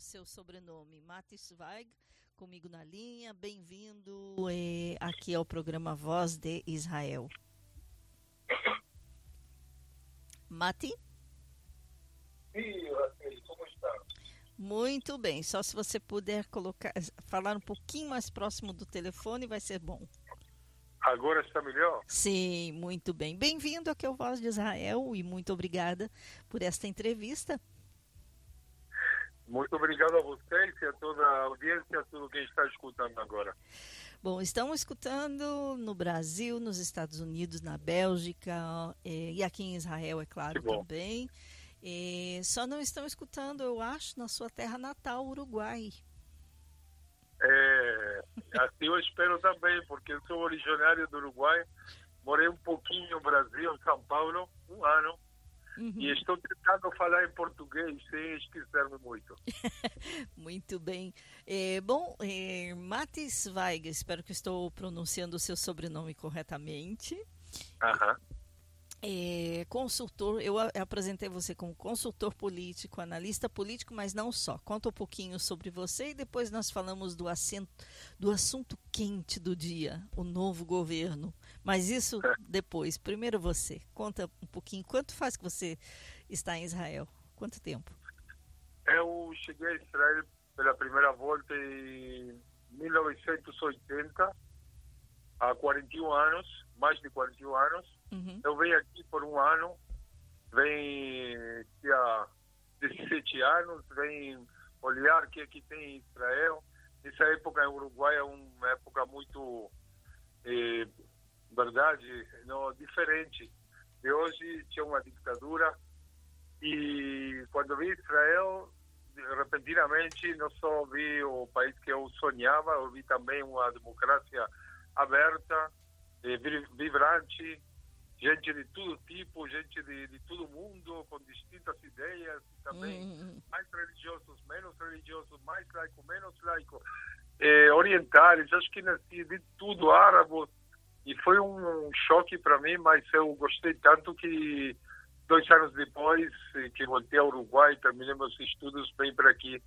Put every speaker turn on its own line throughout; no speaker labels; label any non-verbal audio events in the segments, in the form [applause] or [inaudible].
seu sobrenome, Matis Weig, comigo na linha. Bem-vindo eh, aqui ao programa Voz de Israel. Mati?
Sim, Raquel, como está?
Muito bem. Só se você puder colocar, falar um pouquinho mais próximo do telefone, vai ser bom.
Agora está melhor?
Sim, muito bem. Bem-vindo aqui ao Voz de Israel e muito obrigada por esta entrevista.
Muito obrigado a vocês e a toda a audiência, a todo quem está escutando agora.
Bom, estão escutando no Brasil, nos Estados Unidos, na Bélgica eh, e aqui em Israel, é claro, também. Eh, só não estão escutando, eu acho, na sua terra natal, Uruguai.
É, assim eu espero também, porque eu sou originário do Uruguai, morei um pouquinho no Brasil, em São Paulo, um ano, Uhum. E estou tentando falar em português sem esquecer-me muito. [laughs]
muito bem. É, bom, é, Matis Weig, espero que estou pronunciando o seu sobrenome corretamente.
Aham.
É, consultor, eu apresentei você como consultor político, analista político, mas não só. Conta um pouquinho sobre você e depois nós falamos do, assento, do assunto quente do dia, o novo governo. Mas isso depois. Primeiro você, conta um pouquinho. Quanto faz que você está em Israel? Quanto tempo?
Eu cheguei a Israel pela primeira volta em 1980, há 41 anos, mais de 41 anos Uhum. Eu venho aqui por um ano, venho há 17 anos, venho olhar o que aqui tem em Israel. Essa época em Uruguai é uma época muito, eh, verdade, não, diferente. De hoje tinha uma ditadura e quando vi Israel, repentinamente não só vi o país que eu sonhava, eu vi também uma democracia aberta, eh, vibrante, gente de todo tipo, gente de, de todo mundo, com distintas ideias, também uhum. mais religiosos, menos religiosos, mais laico, menos laico, eh, orientais, acho que nasci de tudo, árabes, e foi um choque para mim, mas eu gostei tanto que dois anos depois eh, que voltei ao Uruguai, terminei meus estudos, bem para aqui,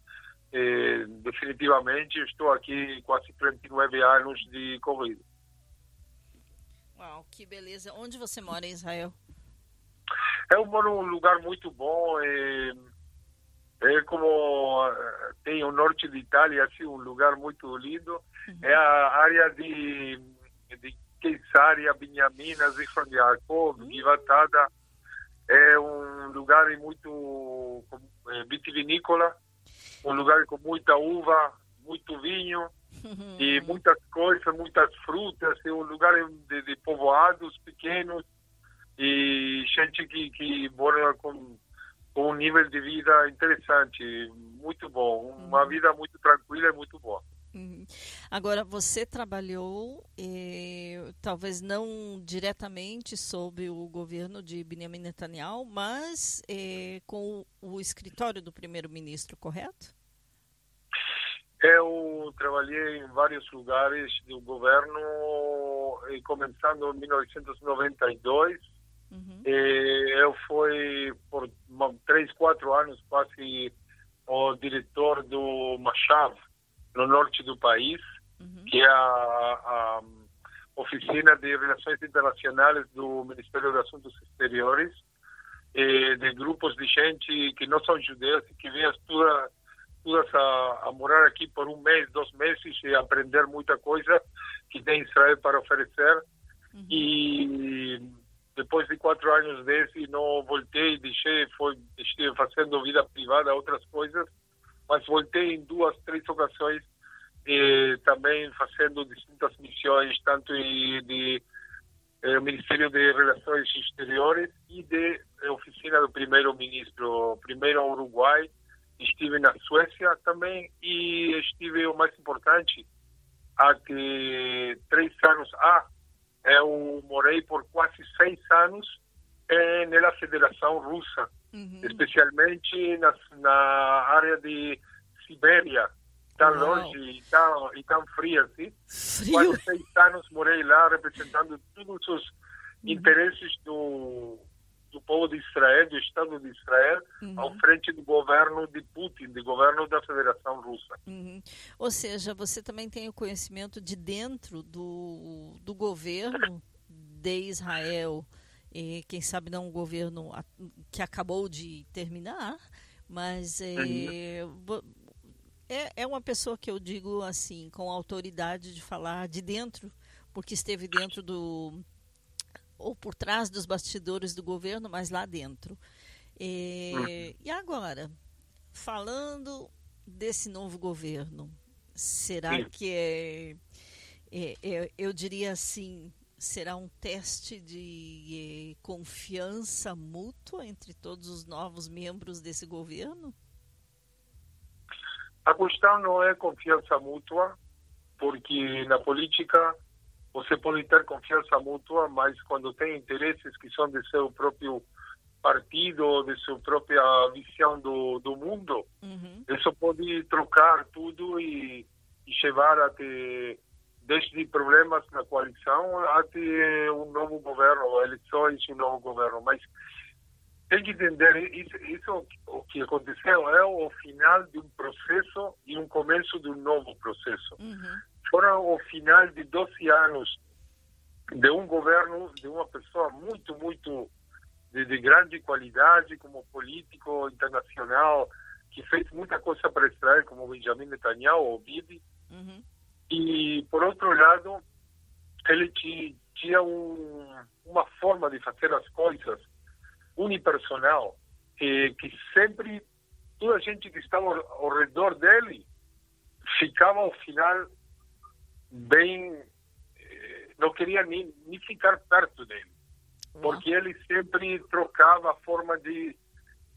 eh, definitivamente estou aqui quase 39 anos de corrida.
Uau, que beleza. Onde você mora em Israel?
Eu moro num lugar muito bom. É, é como tem o norte de Itália, assim, um lugar muito lindo. Uhum. É a área de, de Benjamina, Zichron Yaakov, uhum. Givatada. É um lugar muito é, vitivinícola, um lugar com muita uva, muito vinho uhum. [laughs] e muitas coisas, muitas frutas, é um lugar de, de povoados pequenos e gente que, que mora com, com um nível de vida interessante, muito bom, uma uhum. vida muito tranquila e muito boa.
Uhum. Agora, você trabalhou, eh, talvez não diretamente sob o governo de Benjamin Netanyahu, mas eh, com o, o escritório do primeiro-ministro, correto?
Eu trabalhei em vários lugares do governo, começando em 1992. Uhum. eu fui por três, quatro anos quase o diretor do Machav, no norte do país, uhum. que é a, a, oficina de relações internacionais do Ministério dos Assuntos Exteriores, de grupos de gente que não são judeus e que vêm estudar todas a, a, morar aqui por um mês, dois meses e aprender muita coisa que tem Israel para oferecer. Uhum. E depois de quatro anos desse, não voltei, deixei, foi, estive fazendo vida privada, outras coisas, mas voltei em duas, três ocasiões também fazendo distintas missões, tanto de, de eh, Ministério de Relações Exteriores e de oficina do primeiro-ministro, primeiro ao Uruguai, estive na Suécia também e estive, o mais importante, há que três anos, ah, eu morei por quase seis anos eh, na Federação Russa, uhum. especialmente na, na área de Sibéria, tão Uau. longe e tão, e tão frio assim.
Frio.
Quase seis anos morei lá representando todos os uhum. interesses do, do povo de Israel, do Estado de Israel, uhum. ao frente do governo de Putin, do governo da Federação Russa.
Uhum. Ou seja, você também tem o conhecimento de dentro do, do governo de Israel, e quem sabe não um governo que acabou de terminar, mas é, uhum. é, é uma pessoa que eu digo assim, com autoridade de falar de dentro, porque esteve dentro do ou por trás dos bastidores do governo, mas lá dentro. E, uhum. e agora, falando desse novo governo, será que é, é, é, eu diria assim, será um teste de é, confiança mútua entre todos os novos membros desse governo?
A questão não é confiança mútua, porque na política você pode ter confiança mútua, mas quando tem interesses que são de seu próprio partido, de sua própria visão do, do mundo, uhum. isso pode trocar tudo e, e levar até desde problemas na coalição até um novo governo, eleições e um novo governo. Mas tem que entender, isso, isso o que aconteceu é o final de um processo e um começo de um novo processo. Uhum foram o final de 12 anos de um governo de uma pessoa muito, muito de, de grande qualidade como político internacional, que fez muita coisa para Israel, como Benjamin Netanyahu ou Bibi. Uhum. E, por outro lado, ele tinha um, uma forma de fazer as coisas unipersonal, que, que sempre toda a gente que estava ao, ao redor dele ficava ao final bem eh, não queria nem, nem ficar perto dele. Porque ele sempre trocava a forma de,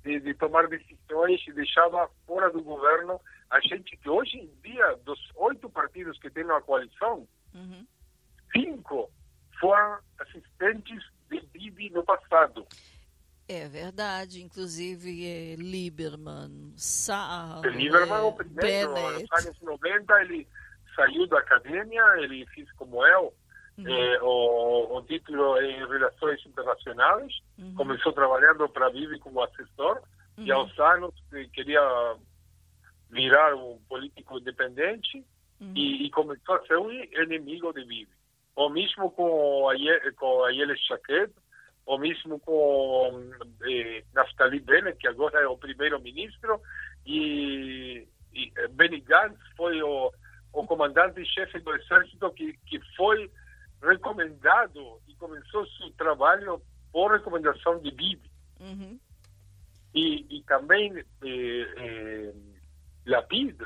de, de, tomar decisões e deixava fora do governo a gente que hoje em dia dos oito partidos que tem na coalição uhum. cinco foram assistentes de Bibi no passado
é verdade, inclusive é, Lieberman, Saar,
Lieberman é o primeiro, nos anos 90 ele saiu da academia, ele fez como eu, uhum. eh, o, o, título em Relações Internacionais, uhum. começou trabalhando para a Bibi como assessor, uhum. e aos anos queria virar um político independente e, e, começou a ser um inimigo de Bibi. O mesmo com a, com a Yeles Chaquet, o mesmo com eh, Naftali Bennett, que agora é o primeiro-ministro, e, e Benny Gantz foi o o comandante-chefe do Exército que, que foi recomendado e começou seu trabalho por recomendação de Bibi. Uhum. E, e também eh, eh, Lapid,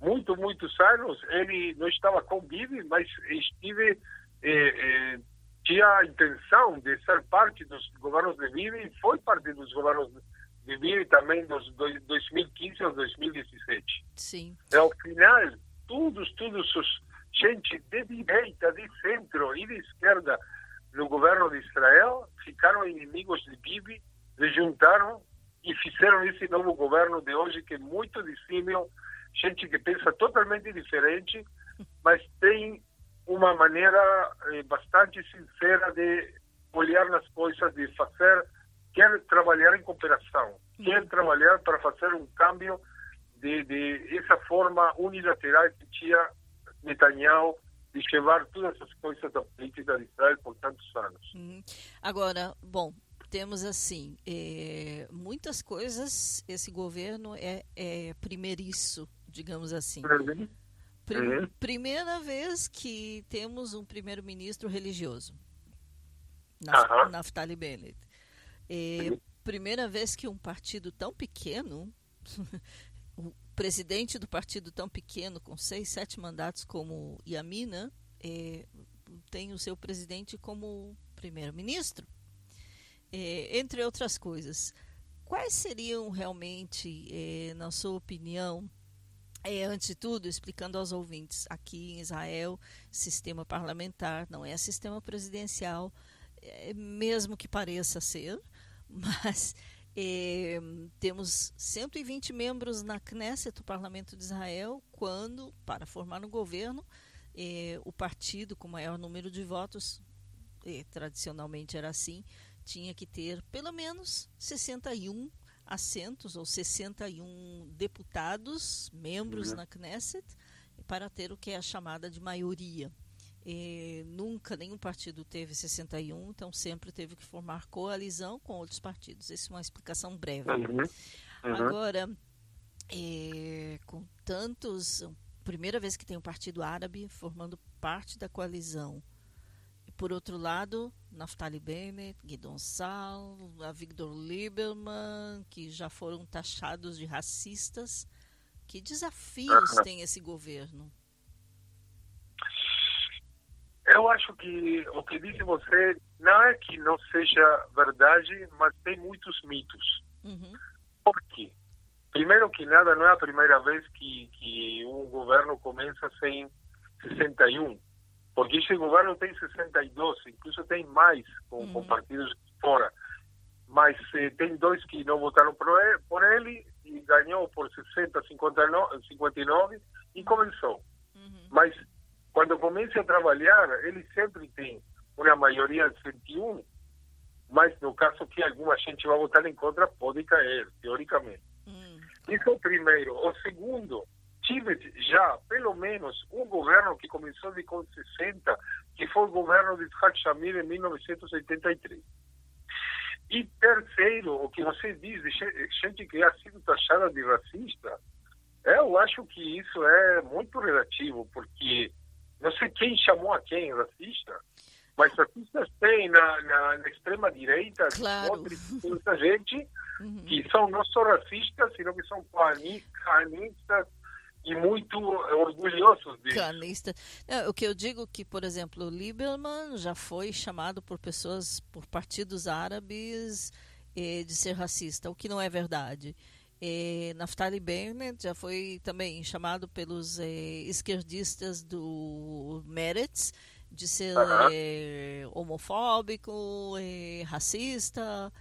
muito, muitos anos, ele não estava com Bibi, mas estive, eh, eh, tinha a intenção de ser parte dos governos de Bibi e foi parte dos governos de Bibi também dos 2015 a 2017.
Sim.
E ao final, todos, todos os gente de direita, de centro e de esquerda no governo de Israel ficaram inimigos de Bibi, se juntaram e fizeram esse novo governo de hoje que é muito disímil, gente que pensa totalmente diferente, mas tem uma maneira eh, bastante sincera de olhar nas coisas, de fazer, quer trabalhar em cooperação, quer uhum. trabalhar para fazer um câmbio de, de essa forma unilateral que tinha Netanyahu de levar todas as coisas da política de Israel por tantos anos.
Uhum. Agora, bom, temos assim é, muitas coisas. Esse governo é, é primeiriço, digamos assim. Uhum. Prim, uhum. Primeira vez que temos um primeiro-ministro religioso, Naf Naftali Bennett. É, primeira vez que um partido tão pequeno [laughs] o presidente do partido tão pequeno, com seis, sete mandatos como Yamina, é, tem o seu presidente como primeiro-ministro. É, entre outras coisas. Quais seriam realmente, é, na sua opinião, é, antes de tudo, explicando aos ouvintes, aqui em Israel, sistema parlamentar não é sistema presidencial, é, mesmo que pareça ser, [laughs] mas é, temos 120 membros na Knesset, o Parlamento de Israel, quando, para formar um governo, é, o partido com maior número de votos, é, tradicionalmente era assim, tinha que ter pelo menos 61 assentos ou 61 deputados, membros uhum. na Knesset, para ter o que é a chamada de maioria. E nunca nenhum partido teve 61, então sempre teve que formar coalizão com outros partidos. Essa é uma explicação breve. Uhum. Uhum. Agora, é, com tantos. Primeira vez que tem um partido árabe formando parte da coalizão. Por outro lado, Naftali Bennett, Guidon Sal, a Victor Lieberman, que já foram taxados de racistas. Que desafios tem esse governo?
Eu acho que o que disse você não é que não seja verdade, mas tem muitos mitos. Uhum. Por quê? Primeiro que nada, não é a primeira vez que, que um governo começa sem 61, porque esse governo tem 62, incluso tem mais com, uhum. com partidos fora. Mas eh, tem dois que não votaram por ele, por ele e ganhou por 60, 59, 59 e começou. Uhum. Mas quando começa a trabalhar, ele sempre tem uma maioria de 101, mas no caso que alguma gente vai votar em contra, pode cair, teoricamente. Uhum. Isso é o primeiro. O segundo, tive já pelo menos um governo que começou de com 60, que foi o governo de Isaac Shamir em 1983. E terceiro, o que você diz, gente que ha sido taxada de racista, eu acho que isso é muito relativo, porque não sei quem chamou a quem racista, mas racistas tem na, na, na extrema-direita,
claro.
muita gente uhum. que são não só racistas, sino que são canistas e muito orgulhosos disso.
Canista. É, o que eu digo que, por exemplo, o Lieberman já foi chamado por pessoas, por partidos árabes, eh, de ser racista, o que não é verdade. Eh, Naftali Bennett já foi também chamado pelos eh, esquerdistas do Meretz de ser é, homofóbico, é, racista,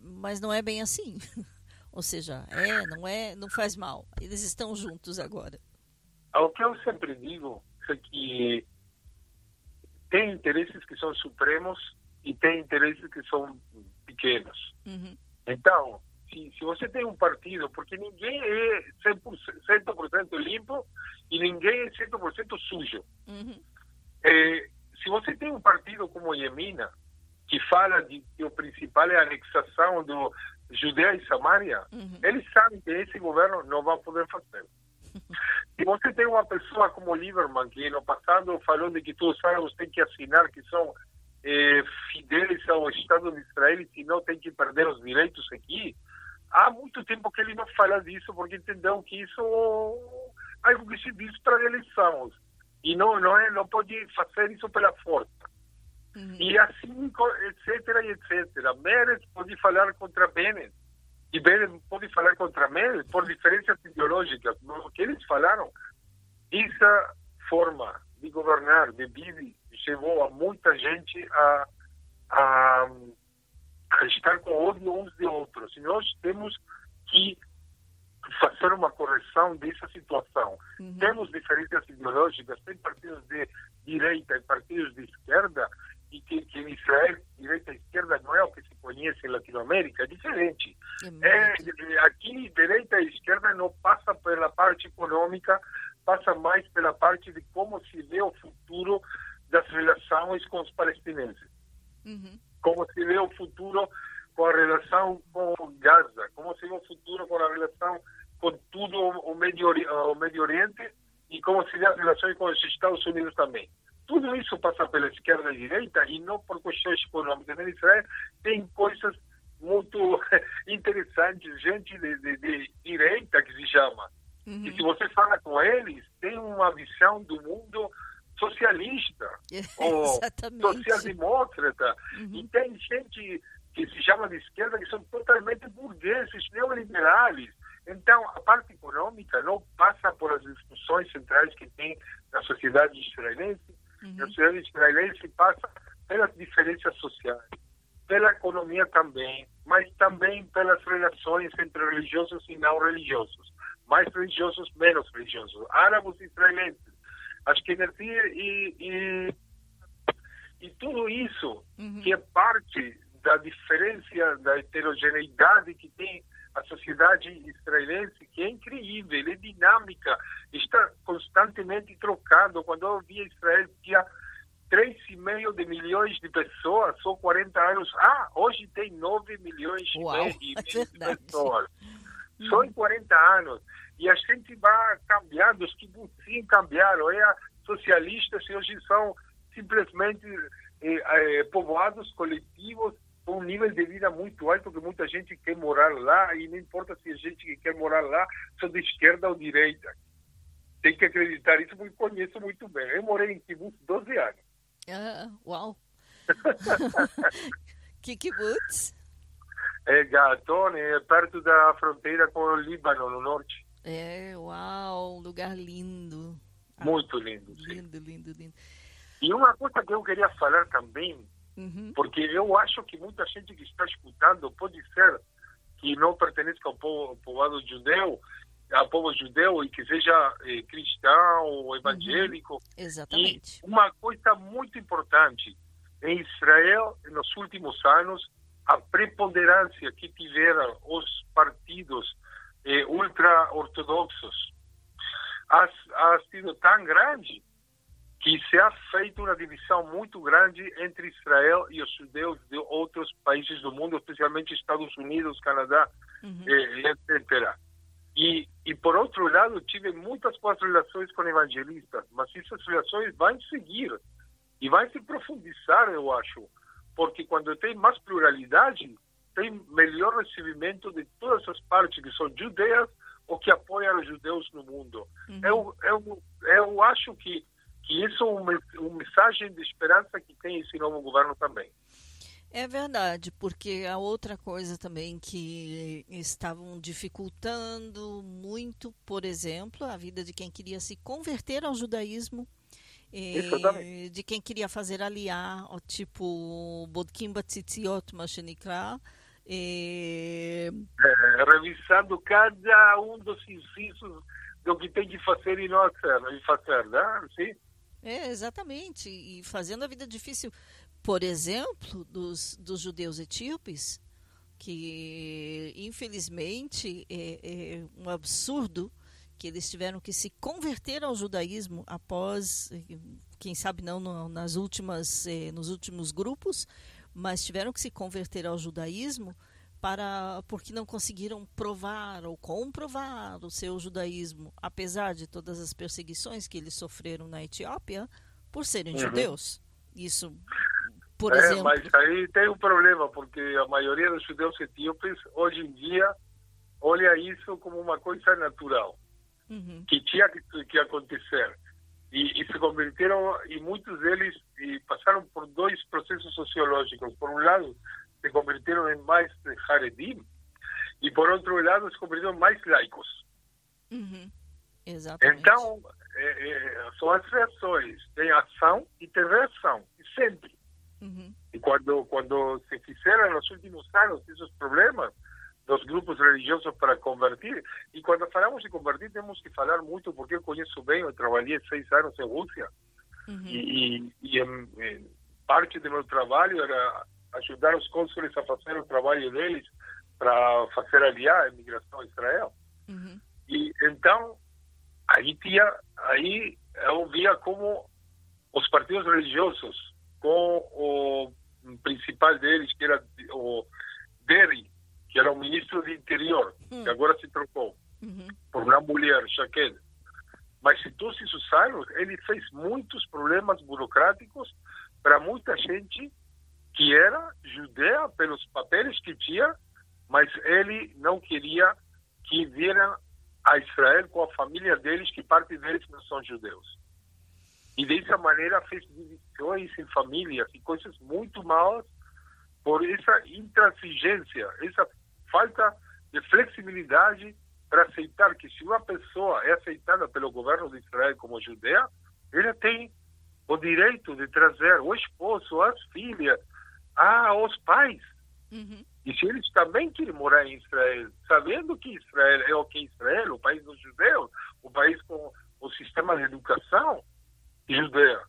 mas não é bem assim. [laughs] Ou seja, é, não é, não faz mal. Eles estão juntos agora.
O que eu sempre digo é que tem interesses que são supremos e tem interesses que são pequenos. Uhum. Então, se, se você tem um partido, porque ninguém é 100%, 100 limpo e ninguém é 100% sujo. Uhum. É, se você tem um partido como o Yemina, que fala de que o principal é a anexação do Judéia e Samaria, uhum. eles sabem que esse governo não vai poder fazer. [laughs] Se você tem uma pessoa como Lieberman, que no passado falou de que todos os árabes têm que assinar que são eh, fidelis ao Estado de Israel e não tem que perder os direitos aqui, há muito tempo que ele não fala disso, porque entendeu que isso é algo que se diz para eleições e não não é não pode fazer isso pela força uhum. e assim etc etc Meres pode falar contra Bennett e Bennett pode falar contra Meres por diferenças ideológicas o que eles falaram essa forma de governar de Bibi levou a muita gente a, a, a estar com ódio uns de outros e nós temos que fazer uma correção dessa situação. Uhum. Temos diferenças ideológicas, tem partidos de direita e partidos de esquerda, e que, que em Israel, direita e esquerda não é o que se conhece em Latinoamérica, é diferente. É, é, aqui, direita e esquerda não passa pela parte econômica, passa mais pela parte de como se vê o futuro das relações com os palestineses. Uhum. Como se vê o futuro com a relação com Gaza, como se vê o futuro com a relação com tudo o Médio, o Médio Oriente e como se vê as relações com os Estados Unidos também. Tudo isso passa pela esquerda e direita e não por questões econômicas. Em Israel tem coisas muito [laughs] interessantes, gente de, de, de direita que se chama. Uhum. E se você fala com eles, tem uma visão do mundo socialista [laughs] ou social-demócrata. Uhum. E tem gente que se chama de esquerda que são totalmente burgueses, neoliberais, então, a parte econômica não passa por as discussões centrais que tem na sociedade israelense. Na sociedade israelense passa pelas diferenças sociais, pela economia também, mas também pelas relações entre religiosos e não religiosos. Mais religiosos, menos religiosos. Árabes e israelenses. Energia e, e, e tudo isso uhum. que é parte da diferença, da heterogeneidade que tem a sociedade israelense, que é incrível, é dinâmica, está constantemente trocado. Quando eu vi Israel, tinha 3,5 de milhões de pessoas, só 40 anos. Ah, hoje tem 9 milhões
Uau,
de, [laughs]
é
de pessoas. Só em 40 anos. E a gente vai cambiando, os sim cambiaram. É, socialistas e hoje são simplesmente eh, eh, povoados coletivos com um nível de vida muito alto, porque muita gente quer morar lá, e não importa se a gente que quer morar lá são de esquerda ou direita. Tem que acreditar isso, porque conheço muito bem. Eu morei em Kibbutz 12 anos.
Ah, uau! [laughs] que kibbutz?
É Gatone, é perto da fronteira com o Líbano, no norte.
É, uau, lugar lindo.
Muito lindo.
Lindo, lindo, lindo.
E uma coisa que eu queria falar também, uhum. porque eu acho que muita gente que está escutando pode ser que não pertence ao povo, ao povoado judeu, ao povo judeu e que seja eh, cristão ou evangélico. Uhum.
Exatamente.
E uma coisa muito importante, em Israel, nos últimos anos, a preponderância que tiveram os partidos eh, ultra-ortodoxos ha, ha sido tão grande que se ha feito uma divisão muito grande entre Israel e os judeus de outros países do mundo, especialmente Estados Unidos, Canadá, uhum. eh, etc. E, e, por outro lado, tive muitas relações com evangelistas, mas essas relações vão seguir e vão se profundizar, eu acho, porque quando tem mais pluralidade, tem melhor recebimento de todas as partes que são judeias ou que apoiam os judeus no mundo. Uhum. Eu, eu, eu acho que que isso é uma, uma mensagem de esperança que tem esse novo governo também.
É verdade, porque a outra coisa também que estavam dificultando muito, por exemplo, a vida de quem queria se converter ao judaísmo, eh, de quem queria fazer aliar, tipo Bodkim Batzitziot Mashenikra,
é, revisando cada um dos incisos do que tem que fazer e não fazer, e fazer né? Sim?
É, exatamente. E fazendo a vida difícil, por exemplo, dos, dos judeus etíopes, que infelizmente é, é um absurdo que eles tiveram que se converter ao judaísmo após, quem sabe não no, nas últimas, eh, nos últimos grupos, mas tiveram que se converter ao judaísmo para porque não conseguiram provar ou comprovar o seu judaísmo, apesar de todas as perseguições que eles sofreram na Etiópia por serem uhum. judeus. Isso, por
é,
exemplo.
Mas aí tem um problema, porque a maioria dos judeus etíopes hoje em dia olha isso como uma coisa natural, uhum. que tinha que, que acontecer. E, e, se converteram, e muitos deles e passaram por dois processos sociológicos. Por um lado, se convirtieron en más Haredim e por outro lado se convirtieron mais laicos.
Uhum. Exatamente.
Então, é, é, são as reações. Tem ação e tem reação. E E quando, quando se fizeram nos últimos anos esses problemas dos grupos religiosos para convertir, e quando falamos de convertir, temos que falar muito, porque eu conheço bem, eu trabalhei seis anos em Rússia, uhum. e, e, e parte do meu trabalho era ajudar os cônsules a fazer o trabalho deles para fazer aliar a imigração a Israel. Uhum. E então aí tinha aí eu via como os partidos religiosos com o principal deles que era o Derry que era o ministro do interior uhum. que agora se trocou uhum. por uma mulher Shaked mas em todos esses anos ele fez muitos problemas burocráticos para muita gente que era judeu pelos papéis que tinha, mas ele não queria que vieram a Israel com a família deles, que parte deles não são judeus. E dessa maneira fez divisões em famílias e coisas muito malas por essa intransigência, essa falta de flexibilidade para aceitar que se uma pessoa é aceitada pelo governo de Israel como judeia, ela tem o direito de trazer o esposo, as filhas, aos pais. Uhum. E se eles também querem morar em Israel, sabendo que Israel é o que é Israel, o país dos judeus, o país com o sistema de educação judeu.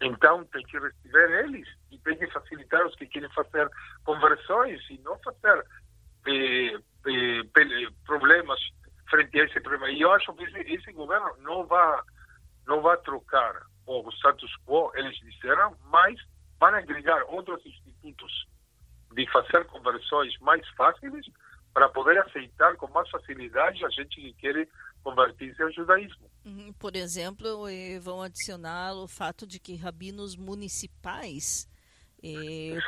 Então tem que receber eles e tem que facilitar os que querem fazer conversões e não fazer eh, eh, problemas frente a esse problema. E eu acho que esse, esse governo não vai não vai trocar o status quo, eles disseram, mas vai agregar outros institutos de fazer conversões mais fáceis para poder aceitar com mais facilidade a gente que quer converter-se ao judaísmo.
Uhum. Por exemplo, vão adicionar o fato de que rabinos municipais eh,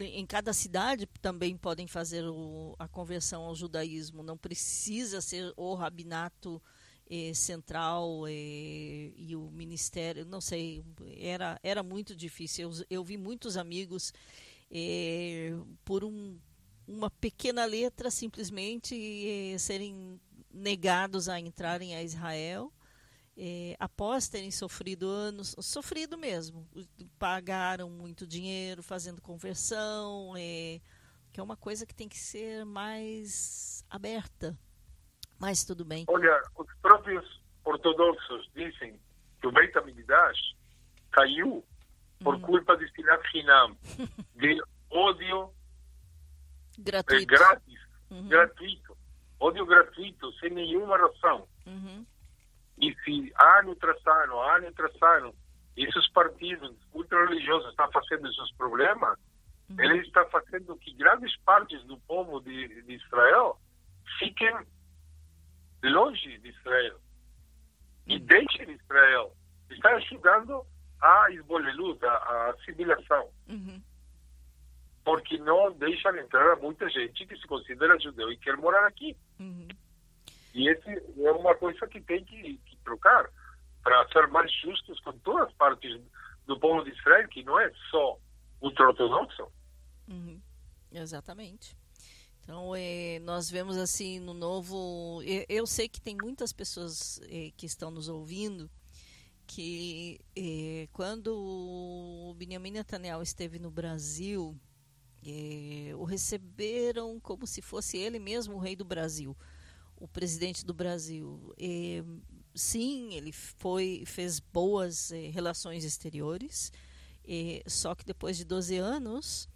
em cada cidade também podem fazer o, a conversão ao judaísmo. Não precisa ser o rabinato eh, central eh, e o ministério. Não sei, era, era muito difícil. Eu, eu vi muitos amigos eh, por um, uma pequena letra simplesmente eh, serem negados a entrarem a Israel. É, após terem sofrido anos, sofrido mesmo, pagaram muito dinheiro fazendo conversão, é, que é uma coisa que tem que ser mais aberta. Mas tudo bem.
Olha, os próprios ortodoxos dizem que o Beit HaMikdash caiu por hum. culpa de Sinat Hinam, [laughs] de ódio
gratuito.
grátis, uhum. gratuito ódio gratuito, sem nenhuma razão.
Uhum.
E se ano tras ano, ano tras ano, esses partidos ultra-religiosos estão fazendo esses problemas, uhum. eles estão fazendo que grandes partes do povo de, de Israel fiquem longe de Israel e uhum. deixem Israel. Está ajudando a esboleluta, a assimilação.
Uhum
porque não deixam entrar muita gente que se considera judeu e quer morar aqui.
Uhum.
E esse é uma coisa que tem que, que trocar para ser mais justos com todas as partes do povo de Israel, que não é só ultra-ortodoxo.
Uhum. Exatamente. Então, é, nós vemos assim no novo. Eu, eu sei que tem muitas pessoas é, que estão nos ouvindo que é, quando o Benjamin Netanyahu esteve no Brasil, o receberam como se fosse ele mesmo o rei do Brasil, o presidente do Brasil. Sim, ele foi fez boas é, relações exteriores, só que depois de 12 anos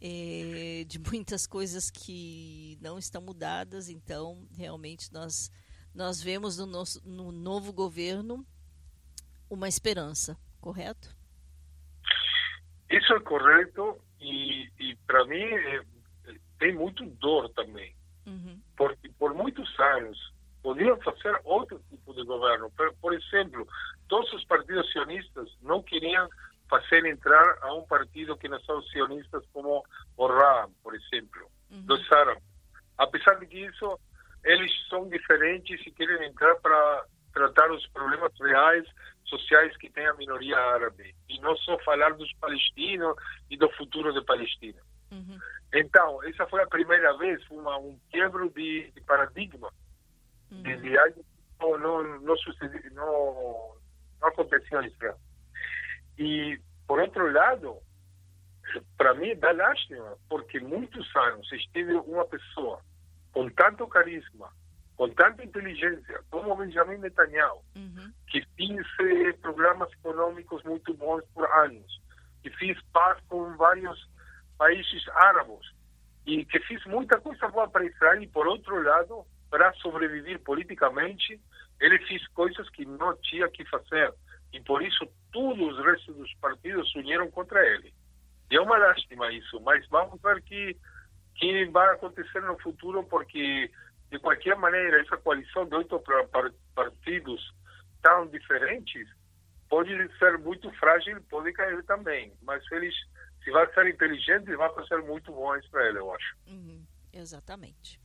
de muitas coisas que não estão mudadas, então realmente nós nós vemos no, nosso, no novo governo uma esperança, correto?
Isso é correto e, e para mim é, tem muito dor também.
Uhum.
Porque por muitos anos podiam fazer outro tipo de governo. Por, por exemplo, todos os partidos sionistas não queriam fazer entrar a um partido que não são sionistas como o RAM, por exemplo, uhum. dos árabes. Apesar de que isso, eles são diferentes e querem entrar para tratar os problemas reais sociais que tem a minoria árabe e não só falar dos palestinos e do futuro da Palestina.
Uhum.
Então, essa foi a primeira vez, uma, um quebro de, de paradigma. Uhum. De, algo não, não, não, sucedi, não, não aconteceu em Israel. E, por outro lado, para mim dá lástima, porque muitos anos esteve uma pessoa com tanto carisma, com tanta inteligência, como Benjamin Netanyahu,
uhum.
que eh, programas econômicos muito bons por anos, que fez paz com vários países árabes e que fez muita coisa boa para Israel e, por outro lado, para sobreviver politicamente, ele fez coisas que não tinha que fazer. E por isso todos os restos dos partidos se uniram contra ele. E é uma lástima isso, mas vamos ver que que vai acontecer no futuro, porque de qualquer maneira, essa coalição de oito partidos tão diferentes pode ser muito frágil, pode cair também. Mas eles, se vai ser inteligente, vai ser muito bom para ele, eu acho.
Uhum, exatamente.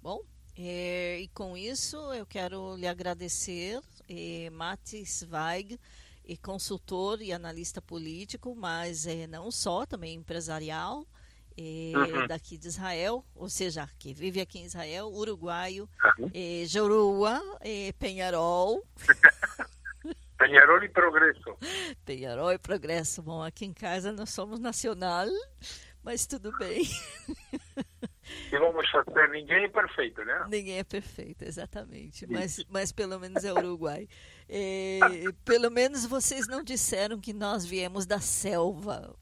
Bom, é, e com isso eu quero lhe agradecer, é, Mati Zweig, é consultor e analista político, mas é, não só, também empresarial é, uhum. daqui de Israel, ou seja, que vive aqui em Israel, uruguaio, uhum. é, Jorua, é, Penharol. [laughs]
Penharol e Progresso. [laughs]
Penharol e Progresso. Bom, aqui em casa nós somos nacional, mas tudo bem.
E vamos fazer, ninguém é perfeito, né?
Ninguém é perfeito, exatamente. Mas, mas pelo menos é Uruguai. [laughs] Pelo menos vocês não disseram que nós viemos da selva.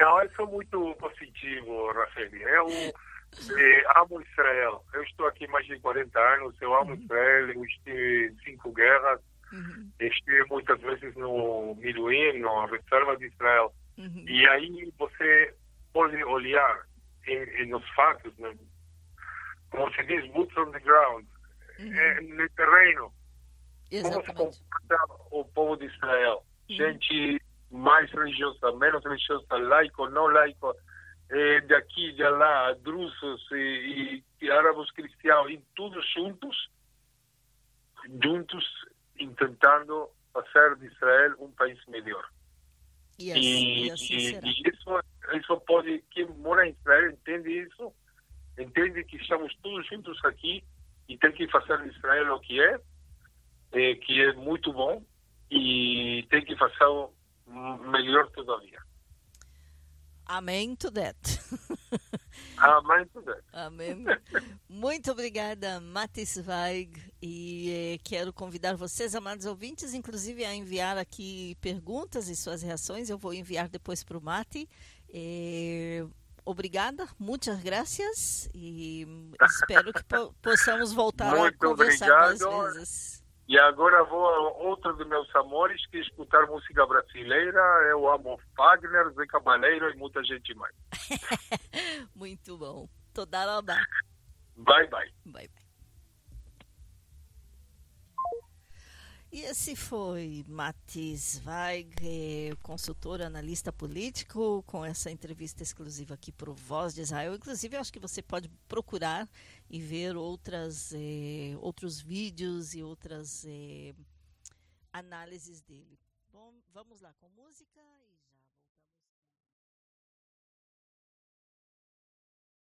Não, isso é muito positivo, Rafael. Eu é, amo Israel. Eu estou aqui mais de 40 anos, eu amo uhum. Israel, eu estive em cinco guerras, uhum. estive muitas vezes no Miluim, na reserva de Israel. Uhum. E aí você pode olhar em, em nos fatos, né? como se diz, boots on the ground, é, no terreno. Exatamente. Como se comporta o povo de Israel. Uhum. Gente mais religiosa, menos religiosa, laico, não laico, eh, de aqui, de lá, drusos e, e árabes cristãos, e todos juntos, juntos, tentando fazer de Israel um país melhor.
E, assim, e, e, assim
e isso, isso pode, quem mora em Israel entende isso, entende que estamos todos juntos aqui e tem que fazer de Israel o que é, eh, que é muito bom, e tem que fazer melhor todavia.
Amém to that. [laughs]
Amém to that.
Amém. Muito obrigada, Matis Weig. E eh, quero convidar vocês, amados ouvintes, inclusive a enviar aqui perguntas e suas reações. Eu vou enviar depois para o Mati. Eh, obrigada, muitas graças. E espero que po possamos voltar Muito a conversar obrigado. mais vezes.
E agora vou a outro dos meus amores, que é escutar música brasileira. Eu amo Fagner, Zé Cabaleiro e muita gente mais. [laughs]
Muito bom. Toda hora.
Bye, bye.
Bye, bye. E esse foi Matis Weig, consultor, analista político, com essa entrevista exclusiva aqui para o Voz de Israel. Inclusive, acho que você pode procurar e ver outras, eh, outros vídeos e outras eh, análises dele. Bom, vamos lá com música.